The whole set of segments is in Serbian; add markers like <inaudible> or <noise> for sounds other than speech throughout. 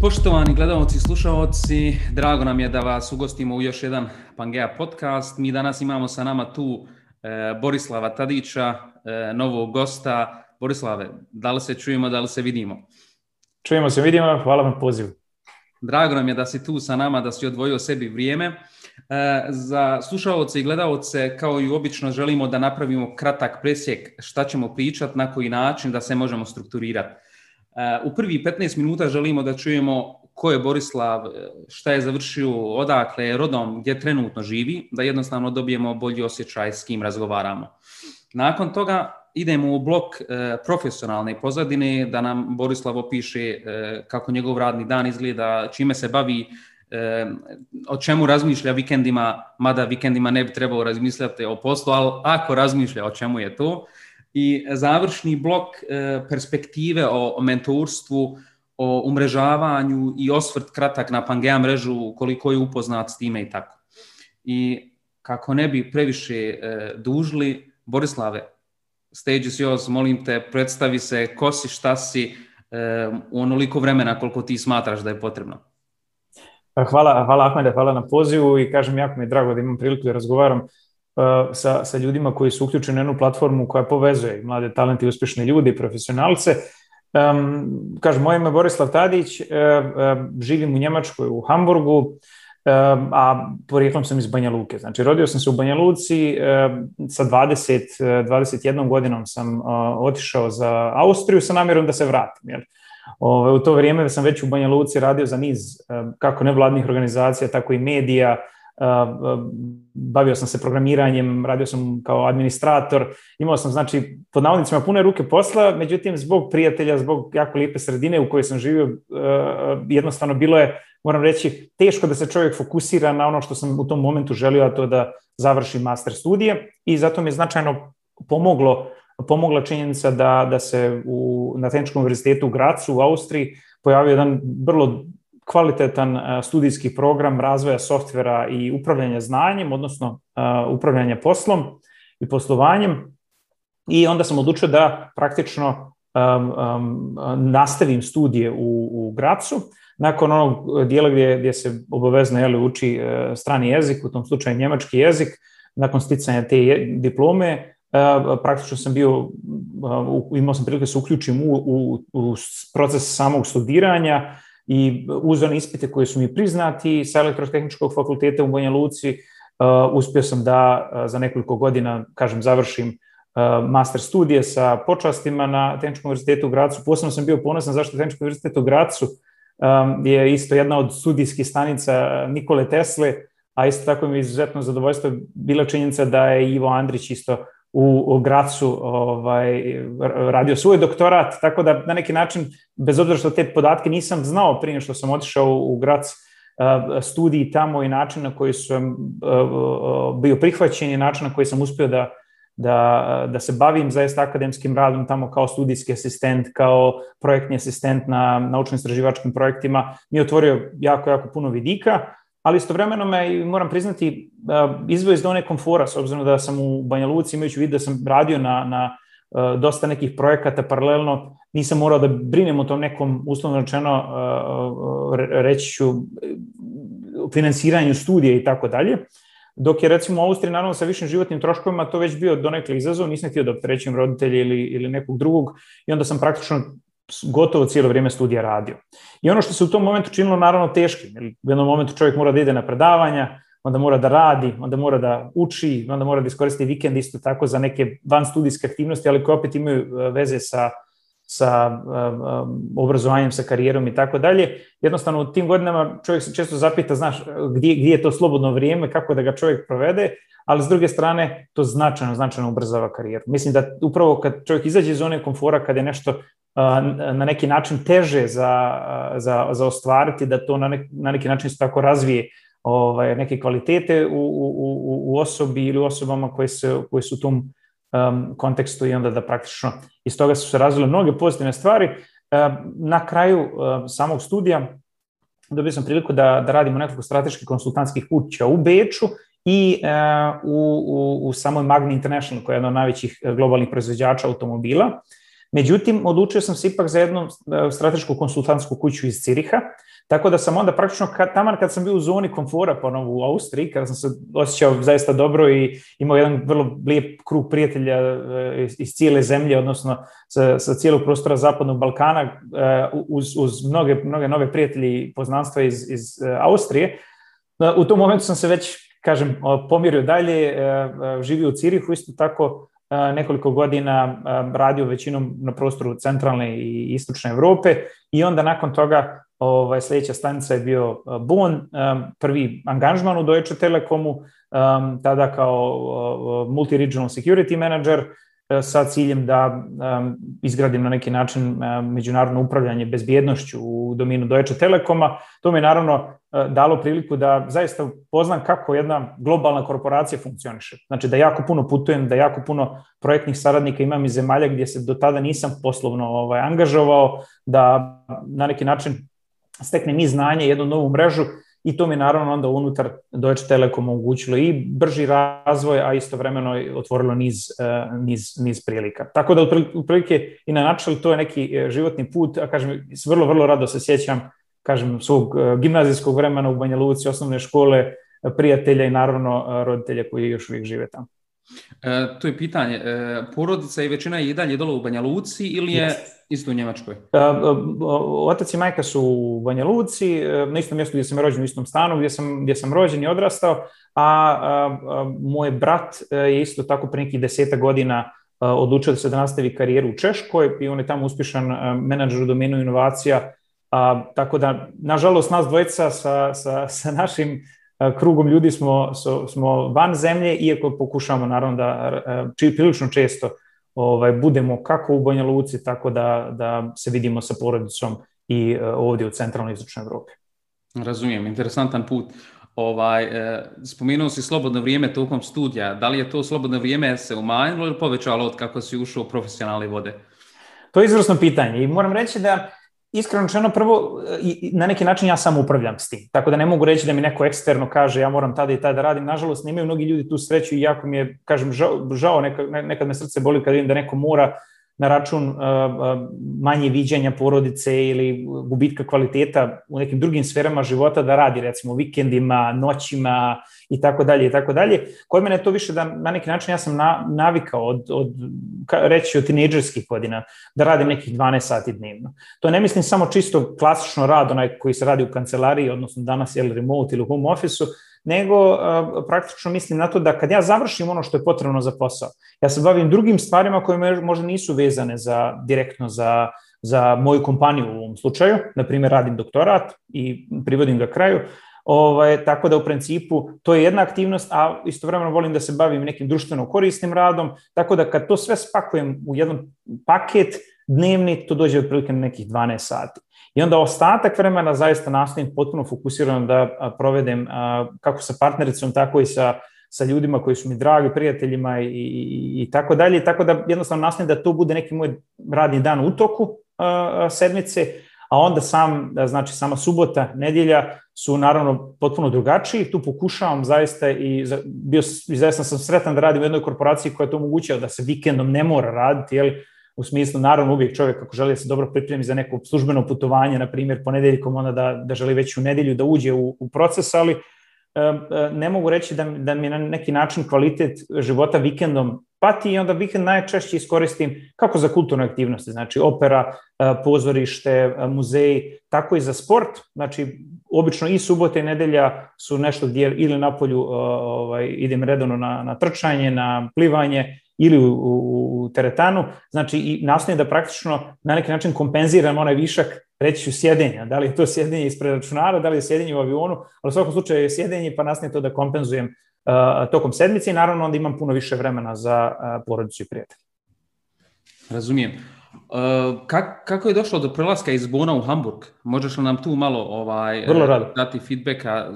Poštovani gledalci i slušalci, drago nam je da vas ugostimo u još jedan Pangea podcast. Mi danas imamo sa nama tu e, Borislava Tadića, e, novog gosta. Borislave, da li se čujemo, da li se vidimo? Čujemo se, vidimo, hvala vam pozivu. Drago nam je da si tu sa nama, da si odvojio sebi vrijeme. E, za slušalce i gledalce, kao i obično, želimo da napravimo kratak presjek šta ćemo pričati, na koji način da se možemo strukturirati. E, u prvi 15 minuta želimo da čujemo ko je Borislav, šta je završio, odakle je rodom, gdje trenutno živi, da jednostavno dobijemo bolji osjećaj s kim razgovaramo. Nakon toga idemo u blok e, profesionalne pozadine, da nam Borislav opiše kako njegov radni dan izgleda, čime se bavi, o čemu razmišlja vikendima, mada vikendima ne bi trebalo razmišljati o poslu, ali ako razmišlja o čemu je to. I završni blok e, perspektive o, mentorstvu, o umrežavanju i osvrt kratak na Pangea mrežu, koliko je upoznat s time i tako. I kako ne bi previše e, dužli, Borislave, stage is yours, molim te, predstavi se ko si, šta si, e, u onoliko vremena koliko ti smatraš da je potrebno. Hvala, hvala Ahmede, hvala na pozivu i kažem jako mi je drago da imam priliku da razgovaram sa, sa ljudima koji su uključeni na jednu platformu koja povezuje mlade talente i uspješne ljude i profesionalce. Um, kažem, moje ime je Borislav Tadić, uh, uh, živim u Njemačkoj, u Hamburgu, uh, a porijeklom sam iz Banja Luke. Znači, rodio sam se u Banja Luci, sa 20, 21 godinom sam otišao za Austriju sa namjerom da se vratim. Jer, ove, u to vrijeme sam već u Banja Luci radio za niz kako nevladnih organizacija, tako i medija, bavio sam se programiranjem, radio sam kao administrator, imao sam znači pod navodnicima pune ruke posla, međutim zbog prijatelja, zbog jako lijepe sredine u kojoj sam živio, jednostavno bilo je, moram reći, teško da se čovjek fokusira na ono što sam u tom momentu želio, a to da završi master studije. I zato mi je značajno pomoglo pomogla činjenica da, da se u, na Tehničkom univerzitetu u Gracu u Austriji pojavio jedan vrlo kvalitetan e, studijski program razvoja softvera i upravljanja znanjem, odnosno e, upravljanja poslom i poslovanjem. I onda sam odlučio da praktično um, um, nastavim studije u, u Gracu. Nakon onog dijela gdje, gdje se obavezno jeli, uči uh, strani jezik, u tom slučaju njemački jezik, nakon sticanja te diplome, praktično sam bio, imao sam prilike da se uključim u, u, u proces samog studiranja, i uz one ispite koje su mi priznati sa elektrotehničkog fakulteta u Banja Luci, uh, uspio sam da uh, za nekoliko godina, kažem, završim uh, master studije sa počastima na Tehničkom univerzitetu u Gracu. Posebno sam bio ponosan zašto Tehnički univerzitet u Gracu um, je isto jedna od studijskih stanica Nikole Tesle, a isto tako mi je izuzetno zadovoljstvo bila činjenica da je Ivo Andrić isto u, u Gracu ovaj, radio svoj doktorat, tako da na neki način, bez obzira što te podatke nisam znao prije što sam otišao u Grac, studiji tamo i način na koji sam bio prihvaćen i način na koji sam uspio da, da, da se bavim zaista akademskim radom tamo kao studijski asistent, kao projektni asistent na naučno-istraživačkim projektima, mi je otvorio jako, jako puno vidika, ali istovremeno me, moram priznati, izvoj iz done komfora, s obzirom da sam u Banja Luci, imajući vid da sam radio na, na dosta nekih projekata paralelno, nisam morao da brinem o tom nekom, uslovno rečeno, reći ću, finansiranju studija i tako dalje. Dok je recimo u Austriji, naravno sa višim životnim troškovima, to već bio donekle izazov, nisam htio da opterećujem roditelje ili, ili nekog drugog i onda sam praktično gotovo cijelo vrijeme studija radio. I ono što se u tom momentu činilo naravno teškim, jer u jednom momentu čovjek mora da ide na predavanja, onda mora da radi, onda mora da uči, onda mora da iskoristi vikend isto tako za neke van studijske aktivnosti, ali koje opet imaju e, veze sa, sa um, obrazovanjem, sa karijerom i tako dalje. Jednostavno u tim godinama čovjek se često zapita, znaš, gdje, gdje je to slobodno vrijeme, kako da ga čovjek provede, ali s druge strane to značajno, značajno ubrzava karijeru. Mislim da upravo kad čovjek izađe iz zone komfora, kad je nešto na neki način teže za, za, za ostvariti, da to na, nek, na neki način se tako razvije ovaj, neke kvalitete u, u, u osobi ili u osobama koje, se, koje su u tom um, kontekstu i onda da praktično iz toga su se razvile mnoge pozitivne stvari. Na kraju um, samog studija dobio sam priliku da, da radimo nekoliko strateških konsultantskih kuća u Beču i uh, u, u, u samoj Magni International, koja je jedna od najvećih globalnih proizvođača automobila. Međutim, odlučio sam se ipak za jednu e, stratešku konsultantsku kuću iz Ciriha, tako da sam onda praktično, kad, taman kad sam bio u zoni komfora ponovo u Austriji, kada sam se osjećao zaista dobro i imao jedan vrlo lijep krug prijatelja e, iz, cijele zemlje, odnosno sa, sa cijelog prostora Zapadnog Balkana, e, uz, uz mnoge, mnoge nove prijatelji i poznanstva iz, iz Austrije, u tom momentu sam se već, kažem, pomirio dalje, živio u Cirihu, isto tako nekoliko godina radio većinom na prostoru centralne i istočne Evrope i onda nakon toga ovaj, sljedeća stanica je bio Bonn, prvi angažman u Deutsche Telekomu, tada kao multi-regional security manager, sa ciljem da izgradim na neki način međunarodno upravljanje bezbjednošću u dominu Deutsche Telekoma. To mi je naravno uh, dalo priliku da zaista poznam kako jedna globalna korporacija funkcioniše. Znači da jako puno putujem, da jako puno projektnih saradnika imam iz zemalja gdje se do tada nisam poslovno ovaj, angažovao, da na neki način steknem i znanje, jednu novu mrežu i to mi naravno onda unutar Deutsche Telekom omogućilo i brži razvoj, a istovremeno otvorilo niz, e, niz, niz prilika. Tako da otprilike i na načel to je neki e, životni put, a kažem, vrlo, vrlo rado se sjećam kažem, svog e, gimnazijskog vremena u Banja Luci, osnovne škole, prijatelja i naravno roditelja koji još uvijek žive tamo. E, to je pitanje. E, porodica i većina je i dalje dole u Banja Luci ili je yes. isto u Njemačkoj? E, otac i majka su u Banja Luci, na istom mjestu gdje sam rođen, u istom stanu gdje sam, gdje sam rođen i odrastao, a, a, a moj brat je isto tako pre nekih deseta godina odlučio da se da nastavi karijeru u Češkoj i on je tamo uspješan menadžer u domenu inovacija, a, tako da, nažalost, nas dvojica sa, sa, sa našim krugom ljudi smo, smo van zemlje, iako pokušavamo naravno da či, prilično često ovaj, budemo kako u Banja Luci, tako da, da se vidimo sa porodicom i ovdje u centralnoj istočnoj Evropi. Razumijem, interesantan put. Ovaj, e, spomenuo si slobodno vrijeme tokom studija. Da li je to slobodno vrijeme se umanjilo ili povećalo od kako si ušao u profesionalne vode? To je izvrsno pitanje i moram reći da iskreno čeno, prvo, i, na neki način ja sam upravljam s tim. Tako da ne mogu reći da mi neko eksterno kaže ja moram tada i tada da radim. Nažalost, nemaju mnogi ljudi tu sreću i jako mi je, kažem, žao, žao nekad, nekad me srce boli kad vidim da neko mora na račun uh, manje viđanja porodice ili gubitka kvaliteta u nekim drugim sferama života da radi, recimo vikendima, noćima i tako dalje i tako dalje. Kod mene to više da na neki način ja sam na, navikao od, od reći od tinejdžerskih godina da radim nekih 12 sati dnevno. To ne mislim samo čisto klasično rad, onaj koji se radi u kancelariji, odnosno danas je remote ili home office-u, nego uh, praktično mislim na to da kad ja završim ono što je potrebno za posao, ja se bavim drugim stvarima koje možda nisu vezane za, direktno za, za moju kompaniju u ovom slučaju, na primjer radim doktorat i privodim ga kraju, Ovaj, tako da u principu to je jedna aktivnost, a istovremeno volim da se bavim nekim društveno korisnim radom, tako da kad to sve spakujem u jedan paket dnevni, to dođe otprilike na nekih 12 sati. I onda ostatak vremena zaista nastavim potpuno fokusirano da provedem kako sa partnericom, tako i sa, sa ljudima koji su mi dragi, prijateljima i, i, i tako dalje. Tako da jednostavno nastavim da to bude neki moj radni dan u toku sedmice, a onda sam, znači sama subota, nedjelja su naravno potpuno drugačiji. Tu pokušavam zaista i bio zaista sam sretan da radim u jednoj korporaciji koja to omogućava da se vikendom ne mora raditi, jel, u smislu, naravno, uvijek čovjek ako želi da se dobro pripremi za neko službeno putovanje, na primjer ponedeljkom, onda da, da želi već u nedelju da uđe u, u proces, ali ne mogu reći da, da mi na neki način kvalitet života vikendom pati i onda vikend najčešće iskoristim kako za kulturne aktivnosti, znači opera, pozorište, muzeji, tako i za sport, znači obično i subota i nedelja su nešto gdje ili napolju ovaj, idem redovno na, na trčanje, na plivanje ili u, u, u teretanu, znači i nastavim da praktično na neki način kompenziram onaj višak, reći ću sjedenja, da li je to sjedenje ispred računara, da li je sjedenje u avionu, ali u svakom slučaju je sjedenje pa nastavim to da kompenzujem uh, tokom sedmice i naravno onda imam puno više vremena za uh, porodicu i prijatelje. Razumijem. Uh, kak, kako je došlo do prelaska iz Bona u Hamburg? Možeš li nam tu malo ovaj, Vrlo rado. dati feedbacka?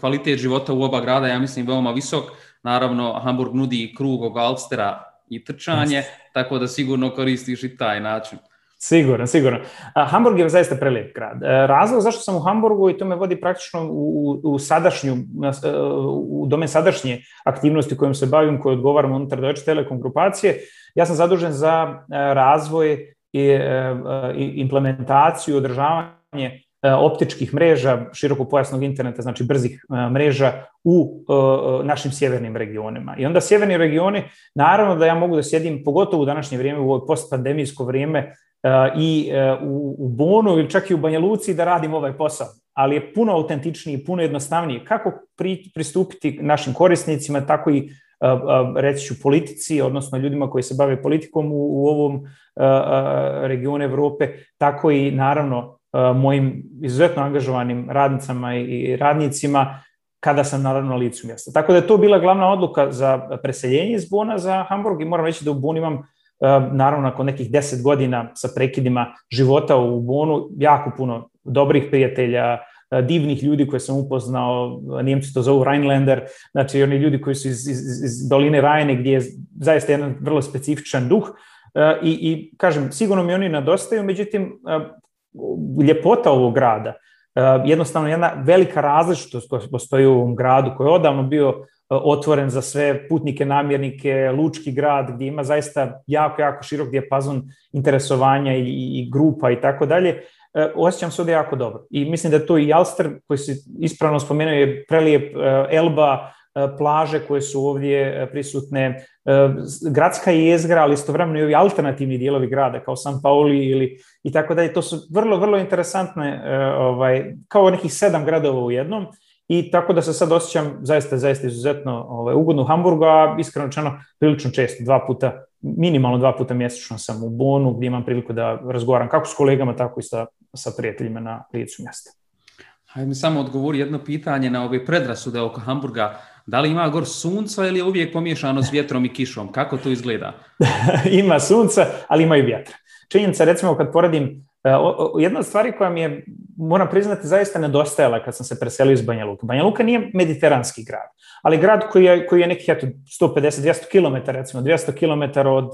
Kvalitet života u oba grada, ja mislim, veoma visok Naravno, Hamburg nudi krug og Alstera i trčanje, yes. tako da sigurno koristiš i taj način. Sigurno, sigurno. Hamburg je zaista prelijep grad. E, razlog zašto sam u Hamburgu i to me vodi praktično u, u sadašnju, e, u domen sadašnje aktivnosti kojom se bavim, koje odgovaram unutar Deutsche Telekom grupacije, ja sam zadužen za e, razvoj i implementaciju, održavanje optičkih mreža, širokopojasnog interneta, znači brzih mreža u našim sjevernim regionima. I onda sjeverni regioni, naravno da ja mogu da sjedim, pogotovo u današnje vrijeme, u ovo postpandemijsko vrijeme, i u, u Bonu ili čak i u Banja Luci da radim ovaj posao, ali je puno autentičniji, puno jednostavniji. Kako pri, pristupiti našim korisnicima, tako i reći ću politici, odnosno ljudima koji se bave politikom u, u ovom regionu Evrope, tako i naravno mojim izuzetno angažovanim radnicama i radnicima kada sam naravno na licu mjesta. Tako da je to bila glavna odluka za preseljenje iz Bona za Hamburg i moram reći da u Bonu imam naravno nakon nekih deset godina sa prekidima života u Bonu, jako puno dobrih prijatelja, divnih ljudi koje sam upoznao, Nijemci to zovu Rhinelander, znači oni ljudi koji su iz, iz, iz doline Rajne gdje je zaista jedan vrlo specifičan duh i, i kažem, sigurno mi oni nadostaju, međutim, ljepota ovog grada, jednostavno jedna velika različitost koja postoji u ovom gradu, koji je odavno bio otvoren za sve putnike, namjernike, lučki grad gdje ima zaista jako, jako širok dijapazon interesovanja i, i grupa i tako dalje, e, osjećam se ovdje jako dobro. I mislim da to i Alster, koji se ispravno spomenuo, je prelijep e, Elba, e, plaže koje su ovdje prisutne, gradska jezgra, ali istovremeno i ovi alternativni dijelovi grada, kao San Pauli ili i tako dalje. To su vrlo, vrlo interesantne, ovaj, kao nekih sedam gradova u jednom i tako da se sad osjećam zaista, zaista izuzetno ovaj, ugodno u Hamburgu, a iskreno čeno prilično često, dva puta, minimalno dva puta mjesečno sam u Bonu gdje imam priliku da razgovaram kako s kolegama, tako i sa, sa prijateljima na licu mjesta. Hajde mi samo odgovori jedno pitanje na ove predrasude oko Hamburga. Da li ima gor sunca ili je uvijek pomiješano s vjetrom i kišom? Kako to izgleda? <laughs> ima sunca, ali ima i vjetra. Činjenica, recimo, kad poredim E, jedna od stvari koja mi je, moram priznati, zaista nedostajala kad sam se preselio iz Banja Luka. Banja Luka nije mediteranski grad, ali grad koji je, koji je nekih 150-200 km, recimo 200 km od uh,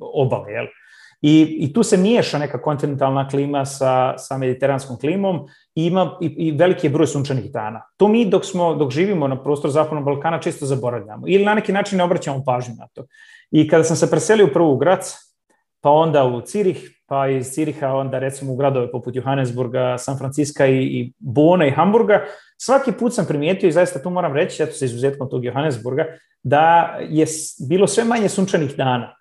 obale. Jel? I, I tu se miješa neka kontinentalna klima sa, sa mediteranskom klimom i ima i, i veliki je broj sunčanih dana. To mi dok, smo, dok živimo na prostoru Zapadnog Balkana čisto zaboravljamo ili na neki način ne obraćamo pažnju na to. I kada sam se preselio prvo u Grac, pa onda u Cirih, pa iz Ciriha onda recimo u gradove poput Johannesburga, San Francisco i, i Bona i Hamburga, svaki put sam primijetio i zaista tu moram reći, eto se izuzetkom tog Johannesburga, da je bilo sve manje sunčanih dana.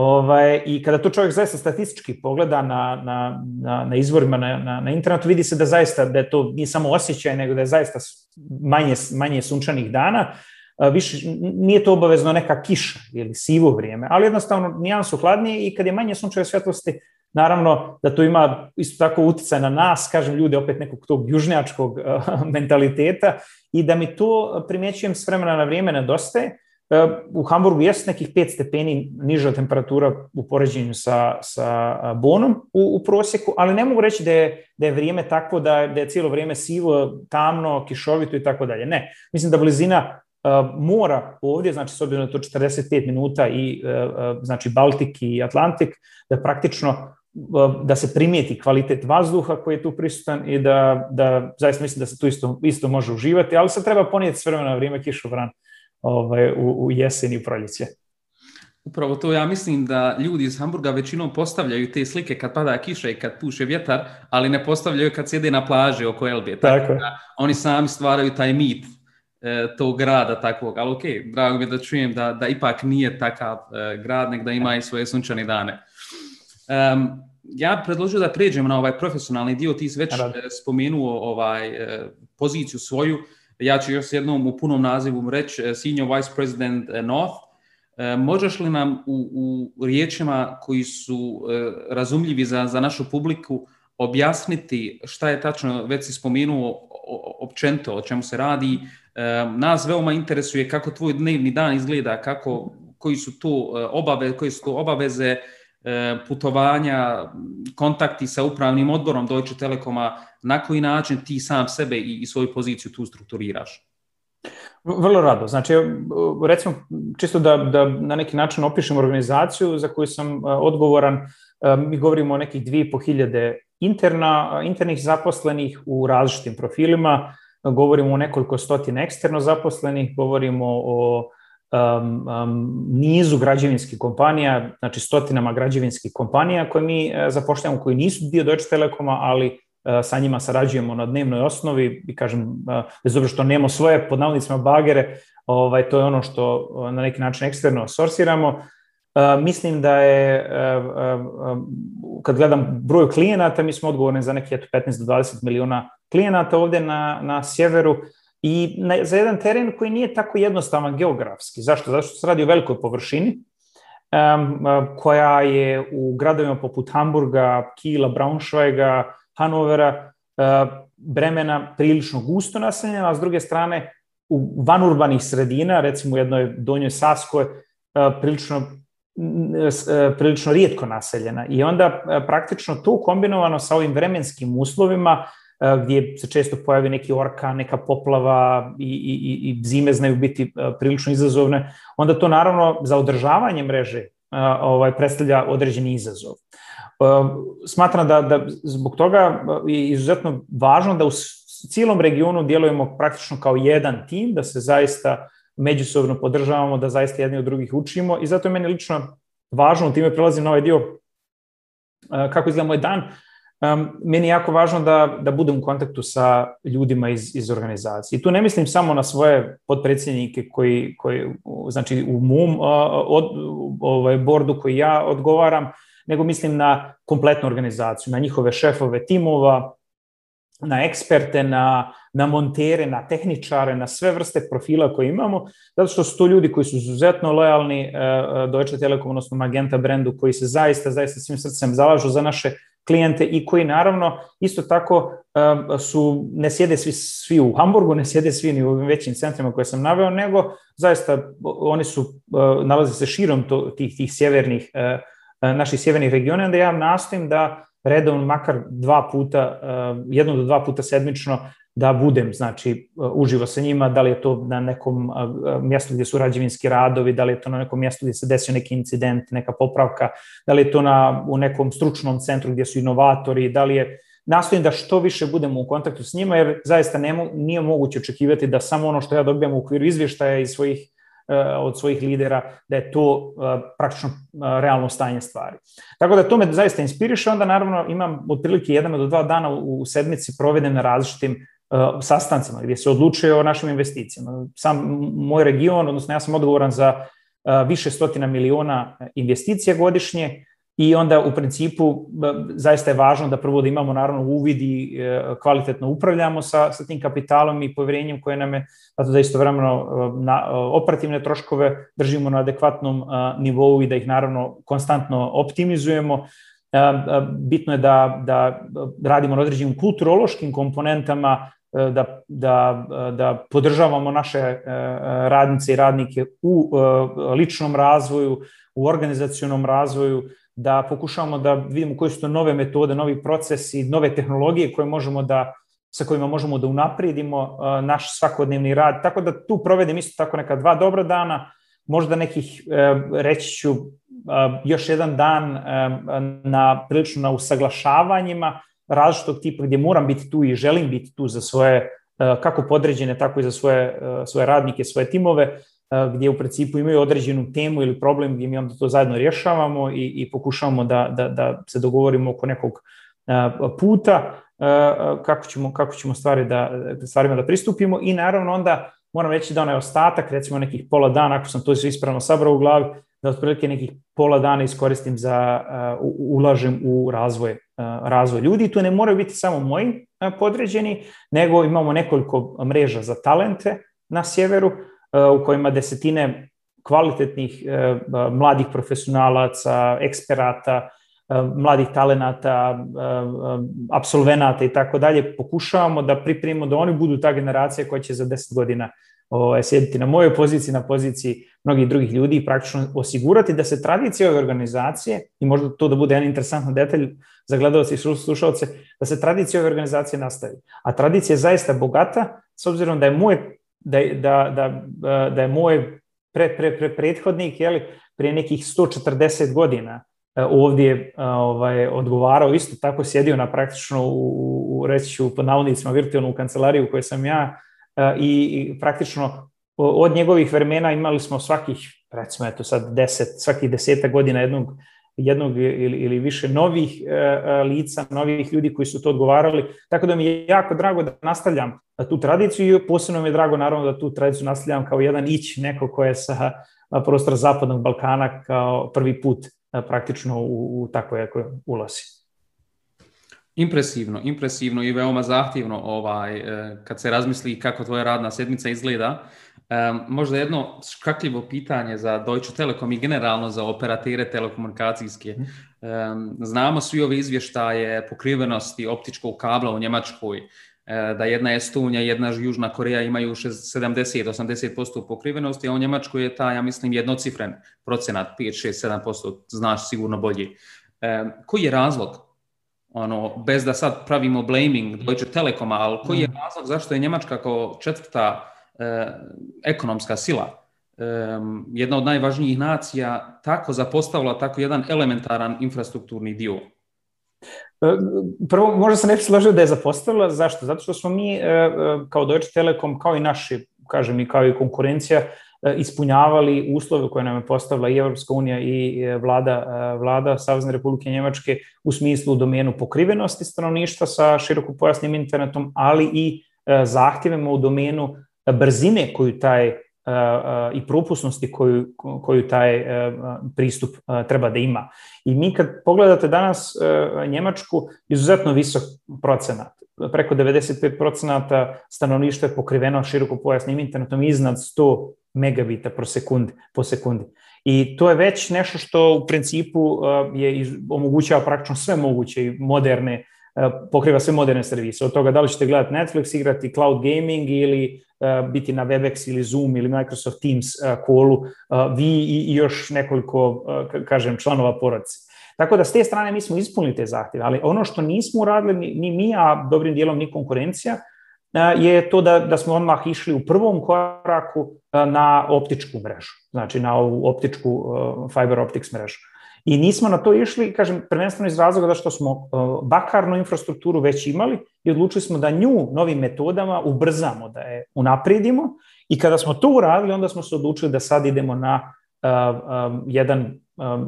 Ovaj, I kada to čovjek zaista statistički pogleda na, na, na, na izvorima na, na, na internetu, vidi se da zaista da je to nije samo osjećaj, nego da je zaista manje, manje sunčanih dana više, nije to obavezno neka kiša ili sivo vrijeme, ali jednostavno nijansu hladnije i kad je manje sunčeve svjetlosti, naravno da to ima isto tako utjecaj na nas, kažem ljude opet nekog tog južnjačkog <laughs> mentaliteta i da mi to primjećujem s vremena na vrijeme nedostaje. U Hamburgu jeste nekih 5 stepeni niža temperatura u poređenju sa, sa Bonom u, u prosjeku, ali ne mogu reći da je, da je vrijeme takvo da, da je cijelo vrijeme sivo, tamno, kišovito i tako dalje. Ne, mislim da blizina mora ovdje, znači s obzirom na to 45 minuta i e, e, znači Baltik i Atlantik, da praktično e, da se primijeti kvalitet vazduha koji je tu prisutan i da, da zaista mislim da se tu isto, isto može uživati, ali se treba ponijeti s vremena vrijeme kišobran ovaj, u, u jeseni i proljeće. Upravo to ja mislim da ljudi iz Hamburga većinom postavljaju te slike kad pada kiša i kad puše vjetar, ali ne postavljaju kad sjede na plaži oko Elbe. Tako, tako da oni sami stvaraju taj mit e, tog grada takvog, ali ok, drago mi je da čujem da, da ipak nije takav e, grad, nek da ima i svoje sunčane dane. Um, ja predložio da pređemo na ovaj profesionalni dio, ti si već Rad. E, spomenuo ovaj, e, poziciju svoju, ja ću još jednom u punom nazivu reći e, Senior Vice President North. Možeš li nam u, u riječima koji su razumljivi za, za našu publiku objasniti šta je tačno, već si spomenuo općento o čemu se radi, nas veoma interesuje kako tvoj dnevni dan izgleda, kako, koji su e, obave, koji su to obaveze putovanja, kontakti sa upravnim odborom Deutsche Telekoma, na koji način ti sam sebe i, i svoju poziciju tu strukturiraš? Vrlo rado. Znači, recimo, čisto da, da na neki način opišem organizaciju za koju sam odgovoran, mi govorimo o nekih 2500 interna, internih zaposlenih u različitim profilima, govorimo o nekoliko stotina eksterno zaposlenih, govorimo o um, um, nizu građevinskih kompanija, znači stotinama građevinskih kompanija koje mi uh, zapošljamo, koji nisu dio Deutsche Telekoma, ali uh, sa njima sarađujemo na dnevnoj osnovi i kažem, uh, bez obzira što nemamo svoje pod navodnicima bagere, ovaj, to je ono što na neki način eksterno sorsiramo. Uh, mislim da je, uh, uh, kad gledam broj klijenata, mi smo odgovorni za neki 15 do 20 miliona klijenata ovde na, na sjeveru i na, za jedan teren koji nije tako jednostavan geografski. Zašto? Zato što se radi o velikoj površini um, koja je u gradovima poput Hamburga, Kila, Braunschweiga, Hanovera, uh, Bremena prilično gusto naseljena, a s druge strane u van urbanih sredina, recimo u jednoj Donjoj Saskoj, uh, prilično prilično rijetko naseljena i onda praktično to kombinovano sa ovim vremenskim uslovima gdje se često pojavi neki orka, neka poplava i, i, i zime znaju biti prilično izazovne, onda to naravno za održavanje mreže ovaj, predstavlja određeni izazov. Smatram da, da zbog toga je izuzetno važno da u cijelom regionu djelujemo praktično kao jedan tim, da se zaista međusobno podržavamo, da zaista jedni od drugih učimo i zato je meni lično važno, time prelazim na ovaj dio kako izgleda moj dan, um, meni je jako važno da, da budem u kontaktu sa ljudima iz, iz organizacije. I tu ne mislim samo na svoje podpredsjednike koji, koji znači u mom uh, od, ovaj, bordu koji ja odgovaram, nego mislim na kompletnu organizaciju, na njihove šefove timova, na eksperte, na, na montere, na tehničare, na sve vrste profila koje imamo, zato što su to ljudi koji su izuzetno lojalni uh, Deutsche Telekom, odnosno Magenta brendu, koji se zaista, zaista svim srcem zalažu za naše klijente i koji naravno isto tako su, ne sjede svi, svi u Hamburgu, ne sjede svi ni u većim centrima koje sam naveo, nego zaista oni su, uh, nalaze se širom to, tih, tih sjevernih, uh, uh, naših sjevernih regiona, onda ja nastojim da redovno makar dva puta, jedno do dva puta sedmično da budem, znači, uživo sa njima, da li je to na nekom mjestu gdje su rađevinski radovi, da li je to na nekom mjestu gdje se desio neki incident, neka popravka, da li je to na, u nekom stručnom centru gdje su inovatori, da li je, nastojim da što više budemo u kontaktu s njima, jer zaista ne, nije moguće očekivati da samo ono što ja dobijam u okviru izvještaja iz svojih od svojih lidera, da je to praktično realno stanje stvari. Tako da to me zaista inspiriše, onda naravno imam otprilike jedan do dva dana u sedmici provedem na različitim sastancima gdje se odlučuje o našim investicijama. Sam moj region, odnosno ja sam odgovoran za uh, više stotina miliona investicija godišnje i onda u principu uh, zaista je važno da prvo da imamo naravno uvid i kvalitetno upravljamo sa, sa tim kapitalom i povjerenjem koje nam je, zato da istovremeno na, operativne troškove držimo na adekvatnom nivou i da ih naravno konstantno optimizujemo. Bitno je da, da radimo na određenim kulturološkim komponentama da, da, da podržavamo naše e, radnice i radnike u e, ličnom razvoju, u organizacionom razvoju, da pokušavamo da vidimo koje su to nove metode, novi procesi, nove tehnologije koje možemo da sa kojima možemo da unaprijedimo naš svakodnevni rad. Tako da tu provedem isto tako neka dva dobra dana, možda nekih, reći ću, još jedan dan na prilično na usaglašavanjima, različitog tipa gdje moram biti tu i želim biti tu za svoje e, kako podređene, tako i za svoje, e, svoje radnike, svoje timove, e, gdje u principu imaju određenu temu ili problem gdje mi onda to zajedno rješavamo i, i pokušavamo da, da, da se dogovorimo oko nekog puta kako ćemo, kako ćemo stvari da, stvarima da pristupimo. I naravno onda moram reći da onaj ostatak, recimo nekih pola dana, ako sam to ispravno sabrao u glavi, da otprilike nekih pola dana iskoristim za, uh, ulažem u razvoj, uh, razvoj ljudi. Tu ne moraju biti samo moji uh, podređeni, nego imamo nekoliko mreža za talente na sjeveru, uh, u kojima desetine kvalitetnih uh, mladih profesionalaca, eksperata, uh, mladih talenata, uh, absolvenata i tako dalje, pokušavamo da pripremimo da oni budu ta generacija koja će za 10 godina ovaj, sjediti na mojoj poziciji, na poziciji mnogih drugih ljudi i praktično osigurati da se tradicija ove organizacije, i možda to da bude jedan interesantan detalj za gledalce i slušalce, da se tradicija ove organizacije nastavi. A tradicija je zaista bogata, s obzirom da je moj da, da, da, da je moj pre, pre, pre, prethodnik jeli, pre nekih 140 godina ovdje ovaj, odgovarao, isto tako sjedio na praktično u, u reći ću pod navodnicima virtualnu kancelariju u kojoj sam ja i, i praktično od njegovih vremena imali smo svakih, recimo eto sad deset, svakih deseta godina jednog jednog ili, ili više novih e, lica, novih ljudi koji su to odgovarali. Tako da mi je jako drago da nastavljam tu tradiciju i posebno mi je drago naravno da tu tradiciju nastavljam kao jedan ić, neko ko je sa prostora Zapadnog Balkana kao prvi put praktično u, u takvoj ulazi. Impresivno, impresivno i veoma zahtjevno ovaj, e, kad se razmisli kako tvoja radna sedmica izgleda. Um, možda jedno škakljivo pitanje za Deutsche Telekom i generalno za operatere telekomunikacijske. Um, znamo svi ove izvještaje pokrivenosti optičkog kabla u Njemačkoj, da jedna Estonija, jedna Južna Koreja imaju 70-80% pokrivenosti, a u Njemačkoj je ta, ja mislim, jednocifren procenat, 5-6-7%, znaš sigurno bolji. Um, koji je razlog? Ono, bez da sad pravimo blaming Deutsche Telekoma, ali koji je mm. razlog zašto je Njemačka kao četvrta E, ekonomska sila, e, jedna od najvažnijih nacija, tako zapostavila tako jedan elementaran infrastrukturni dio? E, prvo, možda se ne bi složio da je zapostavila. Zašto? Zato što smo mi kao Deutsche Telekom, kao i naši, kažem i kao i konkurencija, ispunjavali uslove koje nam je postavila i Evropska unija i vlada, vlada Savezne republike Njemačke u smislu domenu pokrivenosti stanovništva sa širokopojasnim internetom, ali i zahtjevima u domenu brzine koju taj i propusnosti koju, koju taj pristup treba da ima. I mi kad pogledate danas Njemačku, izuzetno visok procenat, preko 95% stanovništva je pokriveno široko pojasnim internetom iznad 100 megabita po sekundi, po sekundi. I to je već nešto što u principu je omogućava praktično sve moguće i moderne pokriva sve moderne servise. Od toga da li ćete gledati Netflix, igrati cloud gaming ili E, biti na Webex ili Zoom ili Microsoft Teams kolu, vi i još nekoliko, kažem, članova porodice. Tako da s te strane mi smo ispunili te zahtjeve, ali ono što nismo uradili ni mi, a dobrim dijelom ni konkurencija, je to da, da smo odmah išli u prvom koraku na optičku mrežu, znači na ovu optičku fiber optics mrežu. I nismo na to išli, kažem, prvenstveno iz razloga da što smo uh, bakarnu infrastrukturu već imali i odlučili smo da nju novim metodama ubrzamo, da je unapredimo i kada smo to uradili, onda smo se odlučili da sad idemo na jedan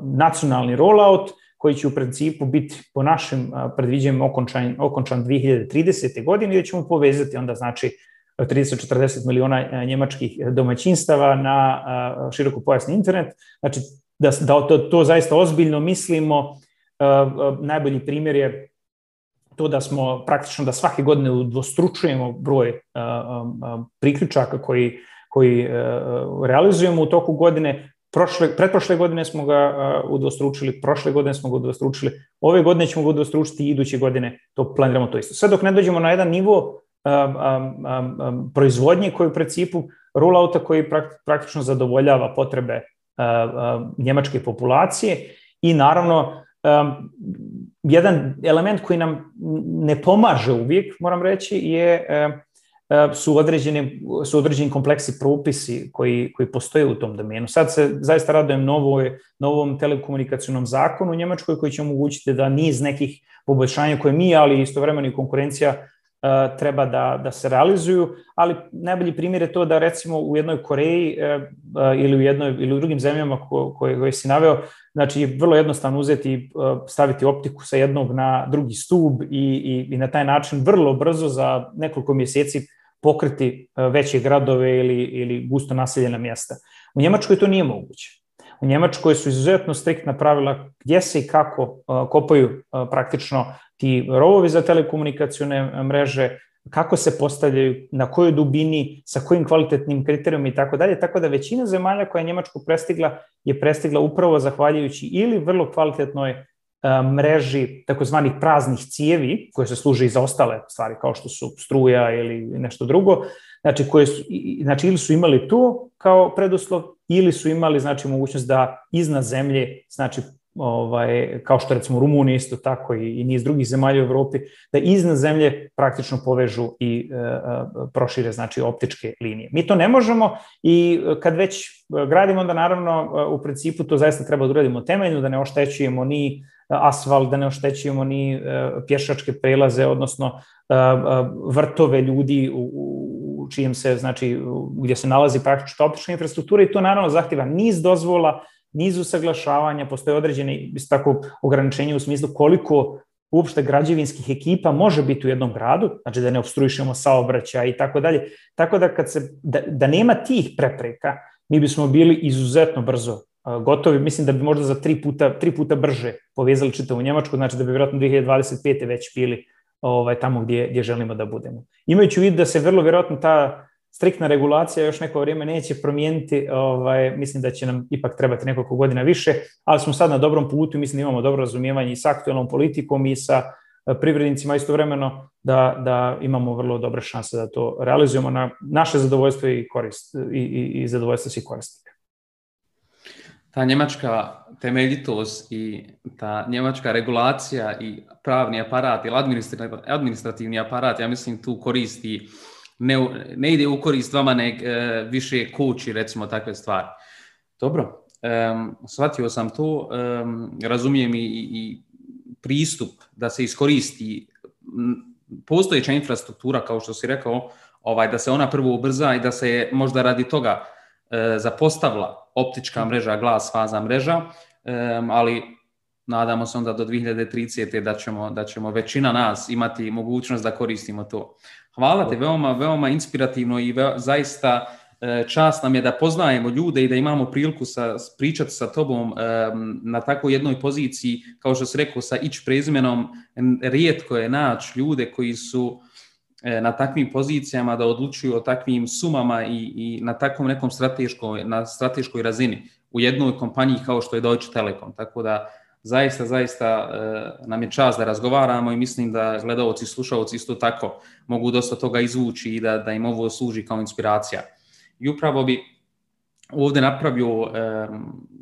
nacionalni rollout koji će u principu biti po našim uh, predviđenjima okončan, okončan 2030. godine i da ćemo povezati onda znači 30-40 miliona njemačkih domaćinstava na široko pojasni internet. Znači, da, da to, to zaista ozbiljno mislimo. Uh, uh, najbolji primjer je to da smo praktično da svake godine udvostručujemo broj priključaka koji, koji realizujemo u toku godine. Prošle, pretprošle godine smo ga udvostručili, prošle godine smo ga udvostručili, ove godine ćemo ga udvostručiti i iduće godine to planiramo to isto. Sve dok ne dođemo na jedan nivo um, um, um, proizvodnje koji u principu rollouta koji praktično zadovoljava potrebe njemačke populacije i naravno jedan element koji nam ne pomaže uvijek, moram reći, je su određeni, su određeni kompleksi propisi koji, koji postoje u tom domenu. Sad se zaista radujem novoj, novom telekomunikacijnom zakonu u Njemačkoj koji će omogućiti da niz nekih poboljšanja koje mi, ali istovremeno i konkurencija E, treba da, da se realizuju, ali najbolji primjer je to da recimo u jednoj Koreji e, e, ili u jednoj ili u drugim zemljama koje, koje si naveo, znači vrlo jednostavno uzeti staviti optiku sa jednog na drugi stub i, i, i na taj način vrlo brzo za nekoliko mjeseci pokriti veće gradove ili, ili gusto naseljena mjesta. U Njemačkoj to nije moguće. U Njemačkoj su izuzetno striktna pravila gdje se i kako kopaju praktično ti rovovi za telekomunikacione mreže, kako se postavljaju, na kojoj dubini, sa kojim kvalitetnim kriterijom i tako dalje, tako da većina zemalja koja je Njemačku prestigla je prestigla upravo zahvaljujući ili vrlo kvalitetnoj mreži takozvanih praznih cijevi koje se služe i za ostale stvari kao što su struja ili nešto drugo, znači koje su, znači ili su imali to kao preduslov ili su imali znači mogućnost da iznad zemlje znači ovaj, kao što recimo Rumunija isto tako i, i niz drugih zemalja u Evropi, da iznad zemlje praktično povežu i e, e, prošire znači optičke linije. Mi to ne možemo i kad već gradimo, onda naravno u principu to zaista treba da uradimo temeljno, da ne oštećujemo ni asfalt, da ne oštećujemo ni pješačke prelaze, odnosno vrtove ljudi u, u čijem se, znači, gdje se nalazi praktično optična infrastruktura i to naravno zahtjeva niz dozvola, niz usaglašavanja, postoje određene tako ograničenje u smislu koliko uopšte građevinskih ekipa može biti u jednom gradu, znači da ne obstruišemo saobraćaj i tako dalje. Tako da kad se, da, da nema tih prepreka, mi bismo bili izuzetno brzo gotovi, mislim da bi možda za tri puta, tri puta brže povezali čitavu Njemačku, znači da bi vjerojatno 2025. već bili ovaj, tamo gdje, gdje želimo da budemo. Imajući u vidu da se vrlo vjerojatno ta striktna regulacija još neko vrijeme neće promijeniti, ovaj, mislim da će nam ipak trebati nekoliko godina više, ali smo sad na dobrom putu, mislim da imamo dobro razumijevanje i sa aktualnom politikom i sa e, privrednicima istovremeno da, da imamo vrlo dobre šanse da to realizujemo na naše zadovoljstvo i, korist, i, i, i zadovoljstvo svih korisnika. Ta njemačka temeljitost i ta njemačka regulacija i pravni aparat ili administrativni aparat, ja mislim tu koristi ne, ne ide u korist vama, ne e, više kući, recimo takve stvari. Dobro, um, shvatio sam to, um, razumijem i, i pristup da se iskoristi postojeća infrastruktura, kao što si rekao, ovaj, da se ona prvo ubrza i da se možda radi toga e, zapostavila optička mreža, glas, faza mreža, um, ali nadamo se onda do 2030. da ćemo, da ćemo većina nas imati mogućnost da koristimo to. Hvala te, veoma, veoma inspirativno i ve, zaista e, čast nam je da poznajemo ljude i da imamo priliku sa, pričati sa tobom na tako jednoj poziciji, kao što se rekao, sa ić prezmenom, rijetko je naći ljude koji su na takvim pozicijama da odlučuju o takvim sumama i, i na takvom nekom strateškoj, na strateškoj razini u jednoj kompaniji kao što je Deutsche Telekom. Tako da zaista, zaista e, nam je čast da razgovaramo i mislim da gledalci i slušalci isto tako mogu dosta toga izvući i da, da im ovo služi kao inspiracija. I upravo bi ovdje napravio e,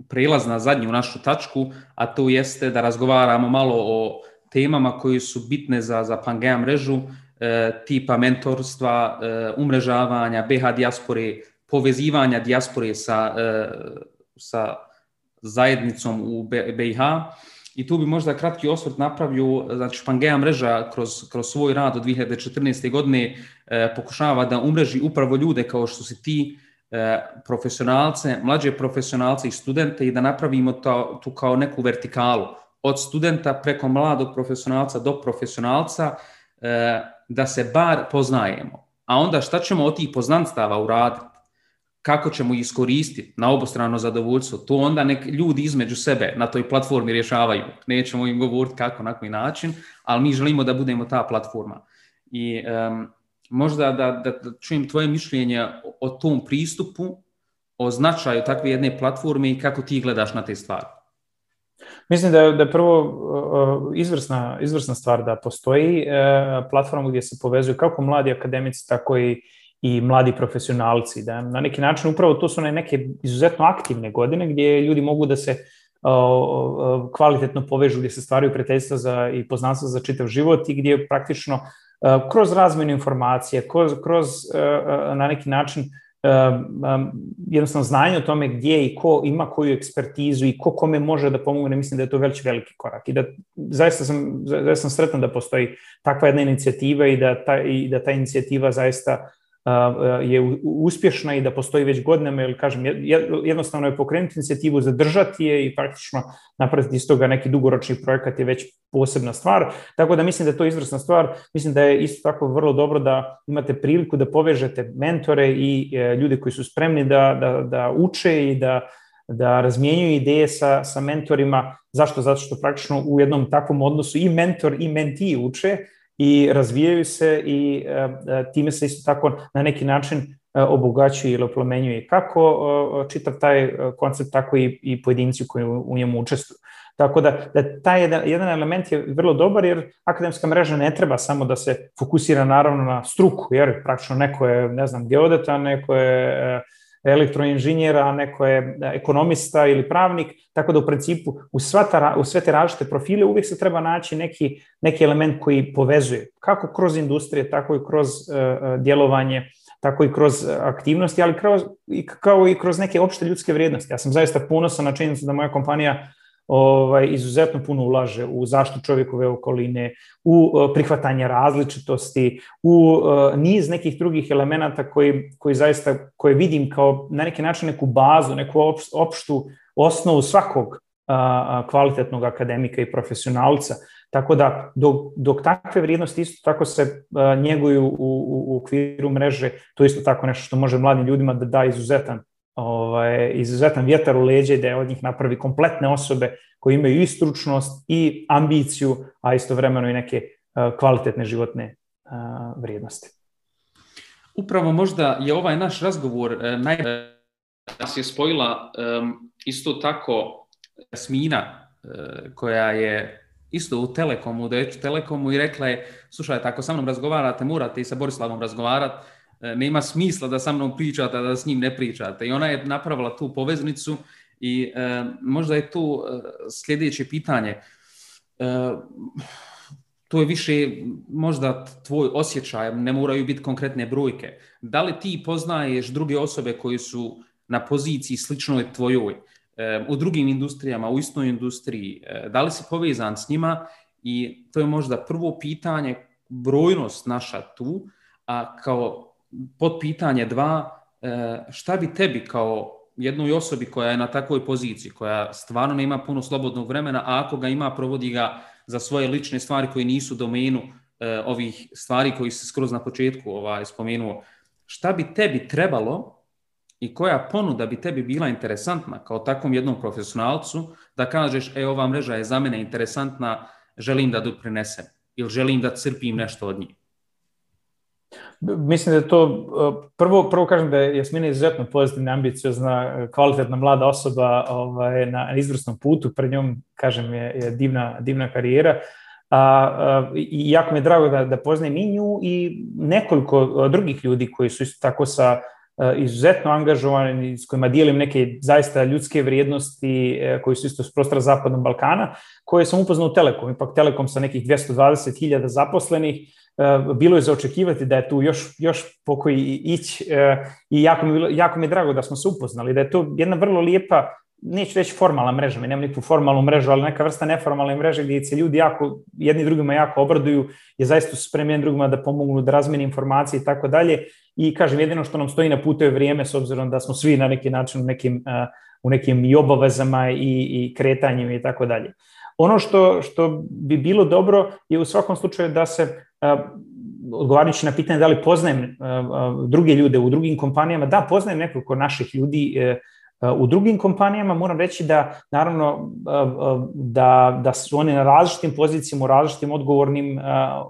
prelaz na zadnju našu tačku, a to jeste da razgovaramo malo o temama koji su bitne za, za Pangea mrežu, e, tipa mentorstva, e, umrežavanja, BH dijaspore, povezivanja dijaspore sa, e, sa zajednicom u BiH i tu bi možda kratki osvrt napravio, znači Pangea mreža kroz, kroz svoj rad od 2014. godine e, pokušava da umreži upravo ljude kao što si ti, e, profesionalce, mlađe profesionalce i studente i da napravimo to, tu kao neku vertikalu od studenta preko mladog profesionalca do profesionalca e, da se bar poznajemo. A onda šta ćemo od tih poznanstava uraditi? kako ćemo iskoristiti na obostrano zadovoljstvo, to onda nek ljudi između sebe na toj platformi rješavaju. Nećemo im govoriti kako, na koji način, ali mi želimo da budemo ta platforma. I um, možda da, da, da čujem tvoje mišljenje o tom pristupu, o značaju takve jedne platforme i kako ti gledaš na te stvari. Mislim da je, da je prvo izvrsna, izvrsna stvar da postoji e, platforma gdje se povezuju kako mladi akademici, tako i i mladi profesionalci. Da na neki način upravo to su neke izuzetno aktivne godine gdje ljudi mogu da se kvalitetno povežu, gdje se stvaraju prijateljstva za, i poznanstva za čitav život i gdje praktično uh, kroz razmenu informacije, kroz, kroz uh, na neki način jednostavno znanje o tome gdje i ko ima koju ekspertizu i ko kome može da pomogne, mislim da je to već veliki korak. I da zaista sam, zaista sam sretan da postoji takva jedna inicijativa i da ta, i da ta inicijativa zaista je uspješna i da postoji već godinama, jer kažem, jednostavno je pokrenuti inicijativu, zadržati je i praktično napraviti iz toga neki dugoročni projekat je već posebna stvar. Tako da mislim da je to izvrsna stvar. Mislim da je isto tako vrlo dobro da imate priliku da povežete mentore i e, ljude koji su spremni da, da, da uče i da da razmijenjuju ideje sa, sa mentorima. Zašto? Zato što praktično u jednom takvom odnosu i mentor i mentee uče, i razvijaju se i e, e, time se isto tako na neki način e, obogaćuje ili oplemenjuje kako čitav taj koncept, tako i, i pojedinci koji u njemu učestvuju. Tako da, da taj jedan, jedan element je vrlo dobar jer akademska mreža ne treba samo da se fokusira naravno na struku, jer praktično neko je, ne znam, geodeta, neko je elektroinženjera, neko je ekonomista ili pravnik, tako da u principu u, sva ta, u sve te različite profile uvijek se treba naći neki, neki element koji povezuje, kako kroz industrije, tako i kroz uh, djelovanje, tako i kroz aktivnosti, ali kroz, kao i kroz neke opšte ljudske vrijednosti. Ja sam zaista ponosan na činjenicu da moja kompanija ovaj, izuzetno puno ulaže u zaštitu čovjekove okoline, u uh, prihvatanje različitosti, u uh, niz nekih drugih elemenata koji, koji zaista, koje vidim kao na neki način neku bazu, neku opštu osnovu svakog kvalitetnog akademika i profesionalca. Tako da dok, dok takve vrijednosti isto tako se njeguju u, u, u okviru mreže, to isto tako nešto što može mladim ljudima da da izuzetan ovaj, izuzetan vjetar u leđe da je od njih napravi kompletne osobe koji imaju i stručnost i ambiciju, a istovremeno i neke uh, kvalitetne životne uh, vrijednosti. Upravo možda je ovaj naš razgovor uh, naj... nas je spojila um, isto tako Smina uh, koja je isto u Telekomu, da je Telekomu i rekla je, slušajte, ako sa mnom razgovarate, morate i sa Borislavom razgovarati, nema smisla da sa mnom pričate, da s njim ne pričate. I ona je napravila tu poveznicu i e, možda je tu e, sljedeće pitanje. E, to je više možda tvoj osjećaj, ne moraju biti konkretne brojke. Da li ti poznaješ druge osobe koji su na poziciji sličnoj tvojoj, e, u drugim industrijama, u istoj industriji, e, da li si povezan s njima i to je možda prvo pitanje, brojnost naša tu, a kao pod pitanje dva, e, šta bi tebi kao jednoj osobi koja je na takvoj poziciji, koja stvarno nema puno slobodnog vremena, a ako ga ima, provodi ga za svoje lične stvari koje nisu domenu e, ovih stvari koji se skroz na početku ovaj, spomenuo, šta bi tebi trebalo i koja ponuda bi tebi bila interesantna kao takvom jednom profesionalcu da kažeš, e, ova mreža je za mene interesantna, želim da doprinesem ili želim da crpim nešto od njih? Mislim da je to, e, prvo, prvo kažem da je Jasmina izuzetno pozitivna, ambiciozna, kvalitetna mlada osoba ovaj, na izvrsnom putu, pred njom, kažem, je, je divna, divna karijera. A, a, I jako mi je drago da, da poznajem i nju i nekoliko drugih ljudi koji su isto tako sa izuzetno angažovani, s kojima dijelim neke zaista ljudske vrijednosti e, koji su isto s prostora Zapadnog Balkana, koje sam upoznao u Telekom. Ipak Telekom sa nekih 220.000 zaposlenih, E, bilo je za očekivati da je tu još, još pokoji ići e, i jako mi, jako mi je drago da smo se upoznali, da je to jedna vrlo lijepa, neću reći formalna mreža, mi nemam nikakvu formalnu mrežu, ali neka vrsta neformalne mreže gdje se ljudi jako, jedni drugima jako obraduju, je zaista spremni jedni drugima da pomognu, da razmeni informacije i tako dalje. I kažem, jedino što nam stoji na putu je vrijeme, s obzirom da smo svi na neki način u nekim, u nekim i obavezama i, i kretanjima i tako dalje. Ono što, što bi bilo dobro je u svakom slučaju da se odgovarajući na pitanje da li poznajem druge ljude u drugim kompanijama, da, poznajem nekoliko naših ljudi u drugim kompanijama, moram reći da naravno da, da su oni na različitim pozicijama, u različitim odgovornim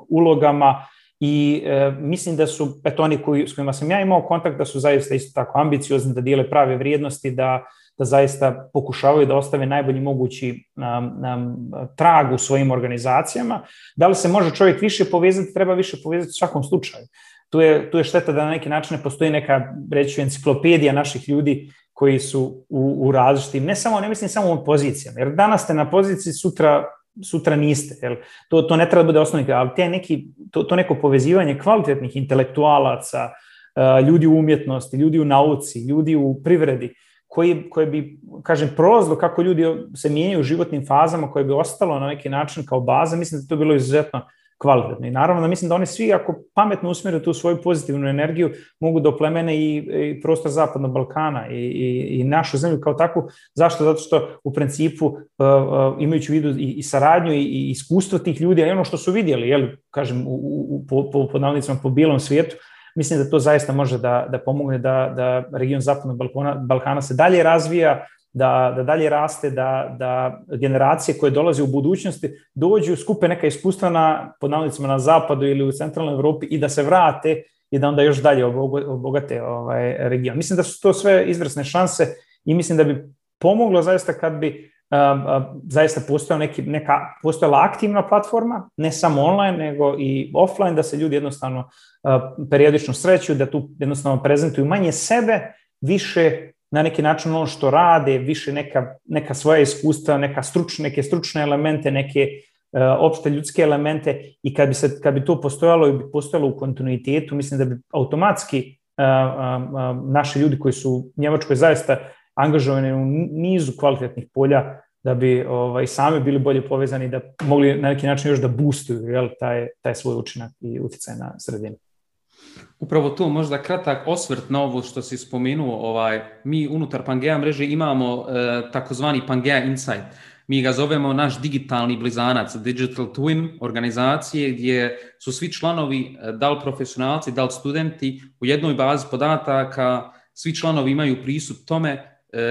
ulogama i mislim da su, eto oni koji, s kojima sam ja imao kontakt, da su zaista isto tako ambiciozni, da dijele prave vrijednosti, da da zaista pokušavaju da ostave najbolji mogući um, um, trag u svojim organizacijama. Da li se može čovjek više povezati, treba više povezati u svakom slučaju. Tu je, tu je šteta da na neki način ne postoji neka, reći enciklopedija naših ljudi koji su u, u različitim, ne samo, ne mislim samo u pozicijama, jer danas ste na poziciji, sutra sutra niste. Jel? To, to ne treba da bude osnovnik, ali te neki, to, to neko povezivanje kvalitetnih intelektualaca, uh, ljudi u umjetnosti, ljudi u nauci, ljudi u privredi, koji, koje bi, kažem, prolazilo kako ljudi se mijenjaju u životnim fazama, koje bi ostalo na neki način kao baza, mislim da to bilo izuzetno kvalitetno. I naravno da mislim da oni svi, ako pametno usmere tu svoju pozitivnu energiju, mogu da oplemene i, i prostor Zapadnog Balkana i, i, i našu zemlju kao takvu. Zašto? Zato što u principu uh, uh, imajući u vidu i, i saradnju i, i iskustvo tih ljudi, a i ono što su vidjeli, jel, kažem, u, u, po, po, po, po bilom svijetu, mislim da to zaista može da, da pomogne da, da region Zapadnog Balkana, Balkana se dalje razvija, da, da dalje raste, da, da generacije koje dolaze u budućnosti dođu, skupe neka iskustva na, pod navodnicima na zapadu ili u centralnoj Evropi i da se vrate i da onda još dalje obogate ovaj region. Mislim da su to sve izvrsne šanse i mislim da bi pomoglo zaista kad bi zaista postojala, neki, neka, postojala aktivna platforma, ne samo online, nego i offline, da se ljudi jednostavno periodično sreću, da tu jednostavno prezentuju manje sebe više na neki način ono što rade, više neka, neka svoja iskustva, neka stručne, neke stručne elemente, neke uh, opšte ljudske elemente. I kad bi, se, kad bi to postojalo i bi postojalo u kontinuitetu, mislim da bi automatski uh, uh, naši ljudi koji su u Njemačkoj zaista angažovani u nizu kvalitetnih polja, da bi ovaj, sami bili bolje povezani, da mogli na neki način još da boostuju jel, taj, taj svoj učinak i uticaj na sredinu. Upravo to, možda kratak osvrt na ovo što si spomenuo, ovaj, mi unutar Pangea mreže imamo e, takozvani Pangea Insight. Mi ga zovemo naš digitalni blizanac, Digital Twin organizacije, gdje su svi članovi, e, da li profesionalci, da li studenti, u jednoj bazi podataka, svi članovi imaju pristup tome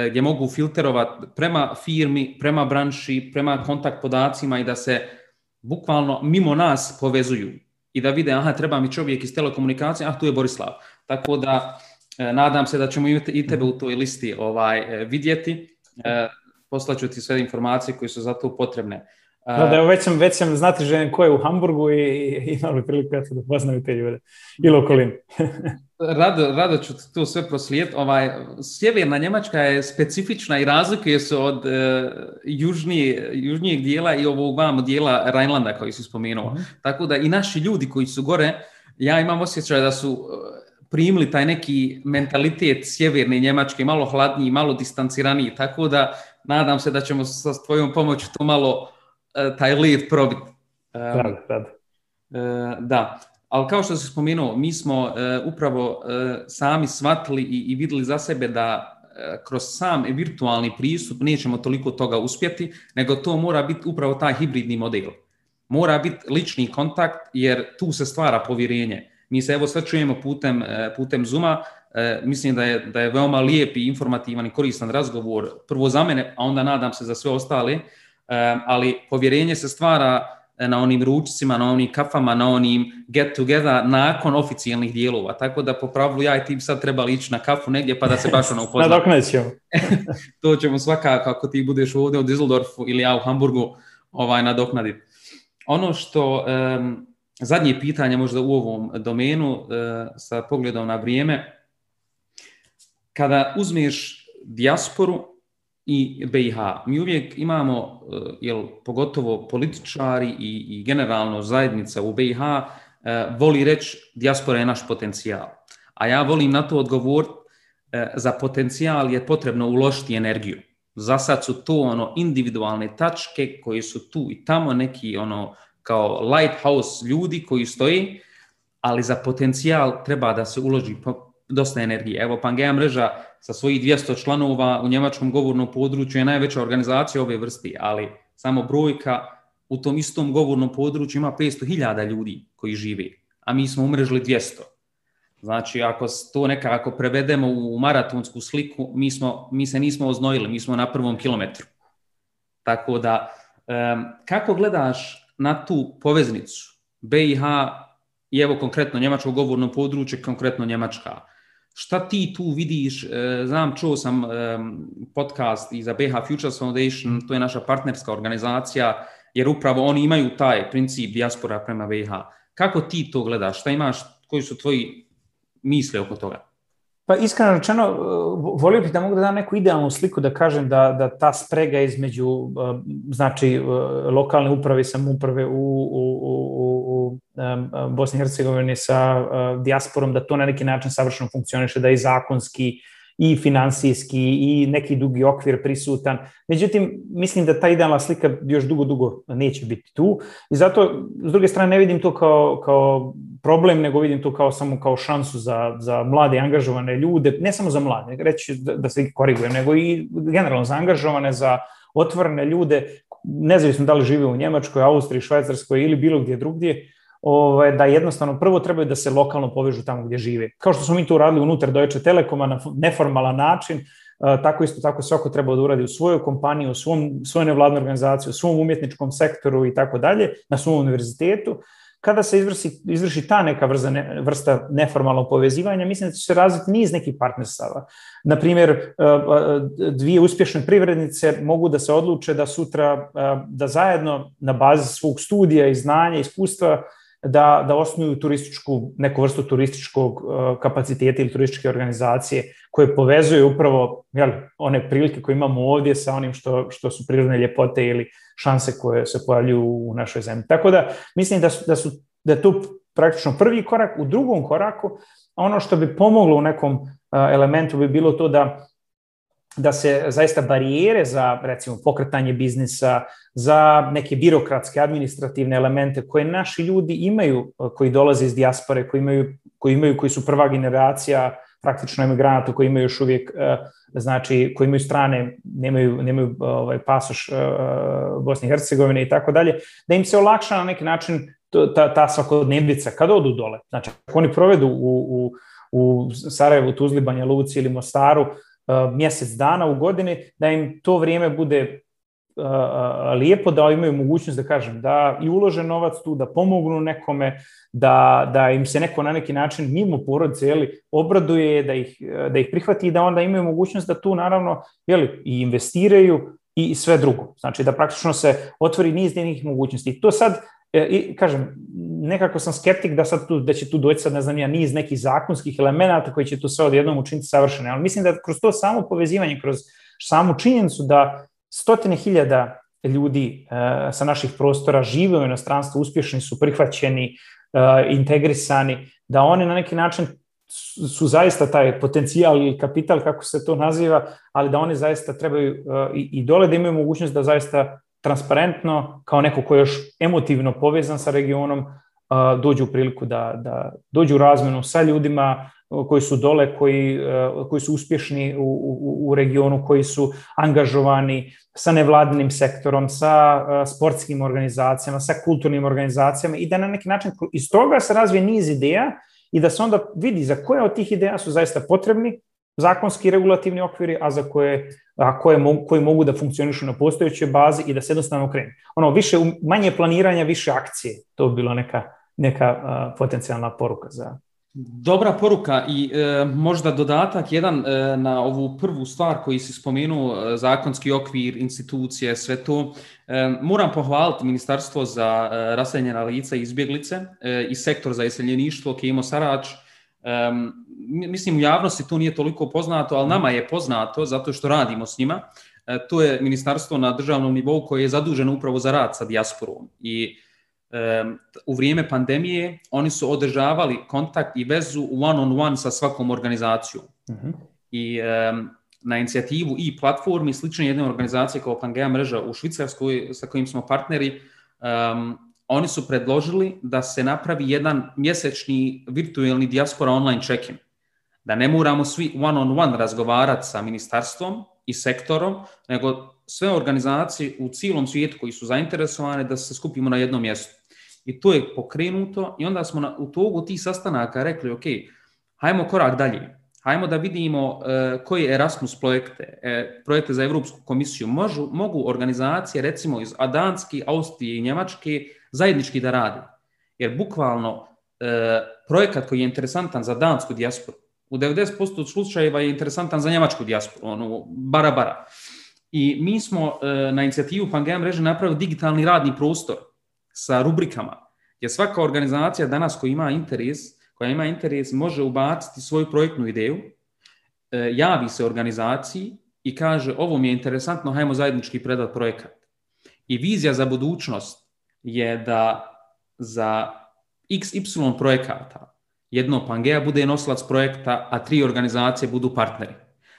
gdje mogu filterovati prema firmi, prema branši, prema kontakt podacima i da se bukvalno mimo nas povezuju i da vide, aha, treba mi čovjek iz telekomunikacije, ah, tu je Borislav. Tako da, e, nadam se da ćemo i tebe u toj listi ovaj e, vidjeti. E, poslaću ti sve informacije koje su za to potrebne. Da, da, već sam, već sam znati žen ko je u Hamburgu i imali priliku da poznam te ljude. Ili okolini. <laughs> rado, rado ću to sve proslijediti. Ovaj, sjeverna Njemačka je specifična i razlikuje se od uh, južnije, južnijeg dijela i ovog vamo dijela Rajnlanda koji si spomenuo. Mm. Tako da i naši ljudi koji su gore, ja imam osjećaj da su e, primili taj neki mentalitet sjeverne Njemačke, malo hladniji, malo distanciraniji, tako da nadam se da ćemo sa tvojom pomoću to malo taj led probiti. Um, rado, rado. Uh, da, ali kao što se spomenuo, mi smo uh, upravo uh, sami shvatili i, i videli za sebe da uh, kroz sam virtualni pristup nećemo toliko toga uspjeti, nego to mora biti upravo taj hibridni model. Mora biti lični kontakt, jer tu se stvara povjerenje. Mi se evo sve čujemo putem, putem Zuma, mislim da je, da je veoma lijep i informativan i koristan razgovor, prvo za mene, a onda nadam se za sve ostale, ali povjerenje se stvara na onim ručcima, na onim kafama, na onim get together nakon oficijalnih dijelova. Tako da po pravilu ja i ti sad trebali ići na kafu negdje pa da se baš ono <laughs> upoznamo. Nadoknećemo. <laughs> to ćemo svakako ako ti budeš ovdje u Düsseldorfu ili ja u Hamburgu ovaj, nadoknaditi. Ono što um, zadnje pitanje možda u ovom domenu uh, sa pogledom na vrijeme, kada uzmeš dijasporu i BiH. Mi uvijek imamo, eh, jel, pogotovo političari i, i generalno zajednica u BiH, eh, voli reći dijaspora je naš potencijal. A ja volim na to odgovor, eh, za potencijal je potrebno uložiti energiju. Za sad su to ono individualne tačke koji su tu i tamo neki ono kao lighthouse ljudi koji stoji, ali za potencijal treba da se uloži dosta energije. Evo, Pangea mreža sa svojih 200 članova u njemačkom govornom području je najveća organizacija ove vrste, ali samo brojka u tom istom govornom području ima 500.000 ljudi koji žive, a mi smo umrežili 200. Znači, ako to nekako prevedemo u maratonsku sliku, mi, smo, mi se nismo oznojili, mi smo na prvom kilometru. Tako da, um, kako gledaš na tu poveznicu BiH i evo konkretno njemačko govorno područje, konkretno Njemačka, Šta ti tu vidiš? E, znam, čuo sam podcast i za BH Futures Foundation, to je naša partnerska organizacija, jer upravo oni imaju taj princip dijaspora prema BH. Kako ti to gledaš? Šta imaš, koji su tvoji misle oko toga? Pa iskreno rečeno, e, volio bih da mogu da dam neku idealnu sliku da kažem da, da ta sprega između e, znači lokalne uprave i samuprave u, u, u, u Bosni i Hercegovini sa dijasporom, da to na neki način savršeno funkcioniše, da je zakonski i finansijski i neki dugi okvir prisutan. Međutim, mislim da ta idealna slika još dugo, dugo neće biti tu i zato, s druge strane, ne vidim to kao, kao problem, nego vidim to kao samo kao šansu za, za mlade i angažovane ljude, ne samo za mlade, reći da, da se korigujem, nego i generalno za angažovane, za otvorene ljude, nezavisno da li žive u Njemačkoj, Austriji, Švajcarskoj ili bilo gdje drugdje, ovaj, da jednostavno prvo trebaju da se lokalno povežu tamo gdje žive. Kao što smo mi to uradili unutar Deutsche Telekoma na neformalan način, uh, tako isto tako svako treba da uradi u svojoj kompaniji, u svom, svojoj nevladnoj organizaciji, u svom umjetničkom sektoru i tako dalje, na svom univerzitetu. Kada se izvrši, izvrši ta neka vrsta, ne, vrsta neformalnog povezivanja, mislim da će se razviti niz nekih partnerstava. Naprimjer, uh, uh, dvije uspješne privrednice mogu da se odluče da sutra, da zajedno na bazi svog studija i znanja, iskustva, da, da osnuju turističku, neku vrstu turističkog kapaciteta ili turističke organizacije koje povezuju upravo jel, one prilike koje imamo ovdje sa onim što, što su prirodne ljepote ili šanse koje se pojavljuju u našoj zemlji. Tako da mislim da su, da su da je tu praktično prvi korak. U drugom koraku ono što bi pomoglo u nekom elementu bi bilo to da da se zaista barijere za recimo pokretanje biznisa, za neke birokratske, administrativne elemente koje naši ljudi imaju, koji dolaze iz dijaspore, koji imaju, koji imaju, koji su prva generacija praktično emigranata koji imaju još uvijek, znači, koji imaju strane, nemaju, nemaju ovaj, pasoš Bosne i Hercegovine i tako dalje, da im se olakša na neki način ta, ta svakodnevnica kad odu dole. Znači, ako oni provedu u, u, u Sarajevu, Tuzli, Banja Luci ili Mostaru mjesec dana u godini, da im to vrijeme bude uh, lijepo, da imaju mogućnost da kažem, da i ulože novac tu, da pomognu nekome, da, da im se neko na neki način mimo porodice jeli, obraduje, da ih, da ih prihvati i da onda imaju mogućnost da tu naravno jeli, i investiraju i sve drugo. Znači da praktično se otvori niz njenih mogućnosti. To sad E, I kažem, nekako sam skeptik da sad tu, da će tu doći sad, ne znam ja, niz nekih zakonskih elemenata koji će to sve odjednom učiniti savršene, ali mislim da kroz to samo povezivanje, kroz samu činjenicu da stotine hiljada ljudi e, sa naših prostora žive u inostranstvu, uspješni su, prihvaćeni, e, integrisani, da oni na neki način su zaista taj potencijal i kapital, kako se to naziva, ali da oni zaista trebaju e, i dole da imaju mogućnost da zaista transparentno, kao neko ko je još emotivno povezan sa regionom, dođu u priliku da, da dođu u razmenu sa ljudima koji su dole, koji, koji su uspješni u, u, u regionu, koji su angažovani sa nevladinim sektorom, sa sportskim organizacijama, sa kulturnim organizacijama i da na neki način iz toga se razvije niz ideja i da se onda vidi za koje od tih ideja su zaista potrebni zakonski regulativni okviri, a za koje, a koje mogu, koji mogu da funkcionišu na postojećoj bazi i da se jednostavno krenu. Ono, više, manje planiranja, više akcije. To bi bilo neka, neka uh, potencijalna poruka za, Dobra poruka i e, možda dodatak jedan e, na ovu prvu stvar koji si spomenuo, e, zakonski okvir, institucije, sve to. E, moram pohvaliti Ministarstvo za e, raseljena lica i izbjeglice e, i sektor za iseljeništvo Kimo Sarač, Um, mislim u javnosti to nije toliko poznato, ali nama je poznato zato što radimo s njima. E, to je ministarstvo na državnom nivou koje je zaduženo upravo za rad sa dijasporom. I u vrijeme pandemije oni su održavali kontakt i vezu one on one sa svakom organizacijom. Uh mhm. -huh. I um, na inicijativu i platformi slične jedne organizacije kao Pangea mreža u Švicarskoj sa kojim smo partneri, um, oni su predložili da se napravi jedan mjesečni virtualni diaspora online check-in. Da ne moramo svi one on one razgovarati sa ministarstvom i sektorom, nego sve organizacije u cijelom svijetu koji su zainteresovane da se skupimo na jednom mjestu. I to je pokrenuto i onda smo na, u togu tih sastanaka rekli, ok, hajmo korak dalje. Hajmo da vidimo uh, koje Erasmus projekte, uh, projekte za Evropsku komisiju možu, mogu organizacije, recimo iz Adanski, Austrije i Njemačke, zajednički da radi. Jer bukvalno e, projekat koji je interesantan za dansku dijasporu, u 90% slučajeva je interesantan za njemačku dijasporu, ono, bara bara. I mi smo e, na inicijativu Pangea mreže napravili digitalni radni prostor sa rubrikama, gdje svaka organizacija danas koja ima interes, koja ima interes može ubaciti svoju projektnu ideju, e, javi se organizaciji i kaže ovo mi je interesantno, hajmo zajednički predati projekat. I vizija za budućnost je da za XY projekata jedno Pangea bude nosilac projekta, a tri organizacije budu partneri.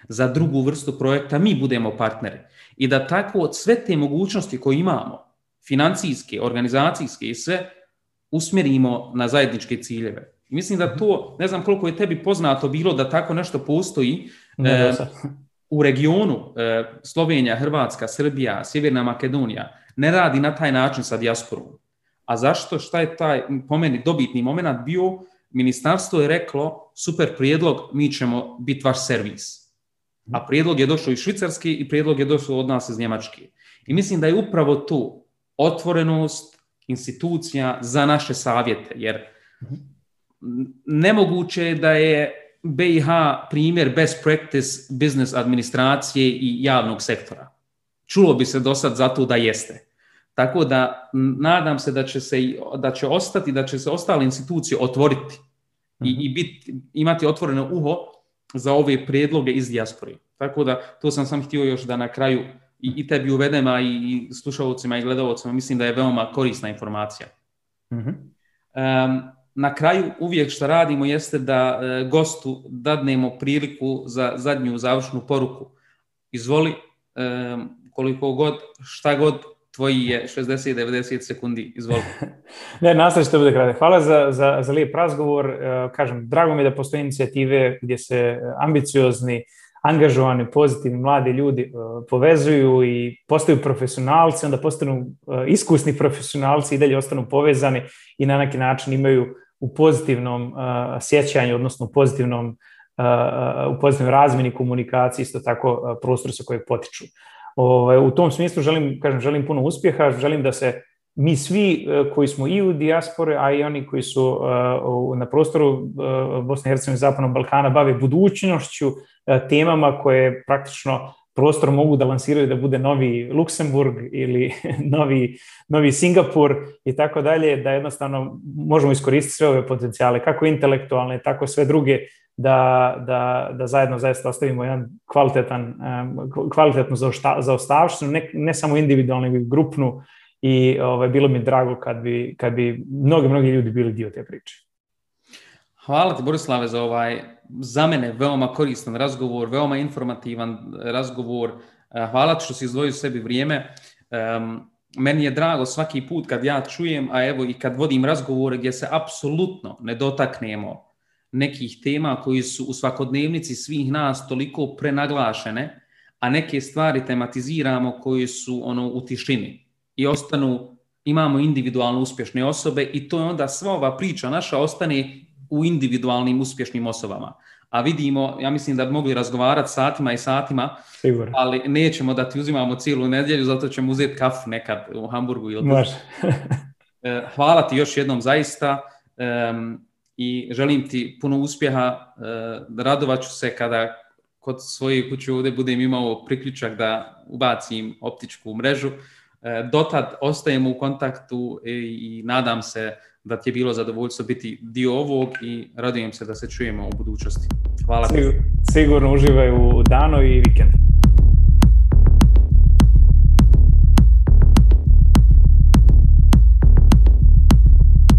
Za drugu vrstu projekta mi budemo partneri. I da tako sve te mogućnosti koje imamo, financijske, organizacijske i sve, usmjerimo na zajedničke ciljeve. Mislim da to, ne znam koliko je tebi poznato bilo da tako nešto postoji e, u regionu e, Slovenija, Hrvatska, Srbija, Sjeverna Makedonija, ne radi na taj način sa dijasporom. A zašto? Šta je taj, po meni, dobitni moment bio? Ministarstvo je reklo, super prijedlog, mi ćemo biti vaš servis. A prijedlog je došao iz Švicarske i prijedlog je došao od nas iz Njemačke. I mislim da je upravo tu otvorenost institucija za naše savjete, jer nemoguće je da je BiH primjer best practice business administracije i javnog sektora. Čulo bi se do sad zato da jeste. Tako da nadam se da će, se, da će ostati, da će se ostale institucije otvoriti i, i biti, imati otvoreno uho za ove prijedloge iz dijaspore. Tako da to sam sam htio još da na kraju i, i tebi uvedem, a i, i slušalcima i gledalcima, mislim da je veoma korisna informacija. Um, na kraju uvijek što radimo jeste da e, gostu dadnemo priliku za zadnju završnu poruku. Izvoli, e, koliko god, šta god tvoji je 60-90 sekundi, izvoli. <laughs> ne, nastavit što bude kratak. Hvala za, za, za lijep razgovor. E, kažem, drago mi da postoje inicijative gdje se ambiciozni, angažovani, pozitivni mladi ljudi e, povezuju i postaju profesionalci, onda postanu e, iskusni profesionalci i dalje ostanu povezani i na neki način imaju u pozitivnom sjećanju, odnosno u pozitivnom u pozitivnoj razmjeni komunikaciji isto tako prostor sa kojeg potiču. Ovaj, u tom smislu želim, kažem, želim puno uspjeha, želim da se mi svi e, koji smo i u dijaspore, a i oni koji su e, na prostoru e, Bosne i Hercegovine i Zapadnog Balkana bave budućnošću, temama koje praktično prostor mogu da lansiraju da bude novi Luksemburg ili <laughs> novi, novi Singapur i tako dalje, da jednostavno možemo iskoristiti sve ove potencijale, kako intelektualne, tako sve druge, da, da, da zajedno zaista ostavimo jedan kvalitetan, kvalitetnu zaostavštinu, ne, ne samo individualnu, nego grupnu i ovaj, bilo mi drago kad bi, kad bi mnogi, mnogi ljudi bili dio te priče. Hvala ti Borislave za ovaj za mene veoma koristan razgovor, veoma informativan razgovor. Hvala ti što si izdvojio sebi vrijeme. Um, meni je drago svaki put kad ja čujem, a evo i kad vodim razgovore gdje se apsolutno ne dotaknemo nekih tema koji su u svakodnevnici svih nas toliko prenaglašene, a neke stvari tematiziramo koji su ono u tišini i ostanu, imamo individualno uspješne osobe i to je onda sva ova priča naša ostane u individualnim uspješnim osobama. A vidimo, ja mislim da bi mogli razgovarati satima i satima, Sigur. ali nećemo da ti uzimamo cijelu nedjelju, zato ćemo uzeti kafu nekad u Hamburgu. Ili Može. <laughs> E, hvala ti još jednom zaista i želim ti puno uspjeha. E, radovat ću se kada kod svoje kuće ovdje budem imao priključak da ubacim optičku mrežu. E, dotad ostajemo u kontaktu i nadam se da ti je bilo zadovoljstvo biti dio ovog i radujem se da se čujemo u budućnosti. Hvala. Sigurno uživaj u danu i vikend.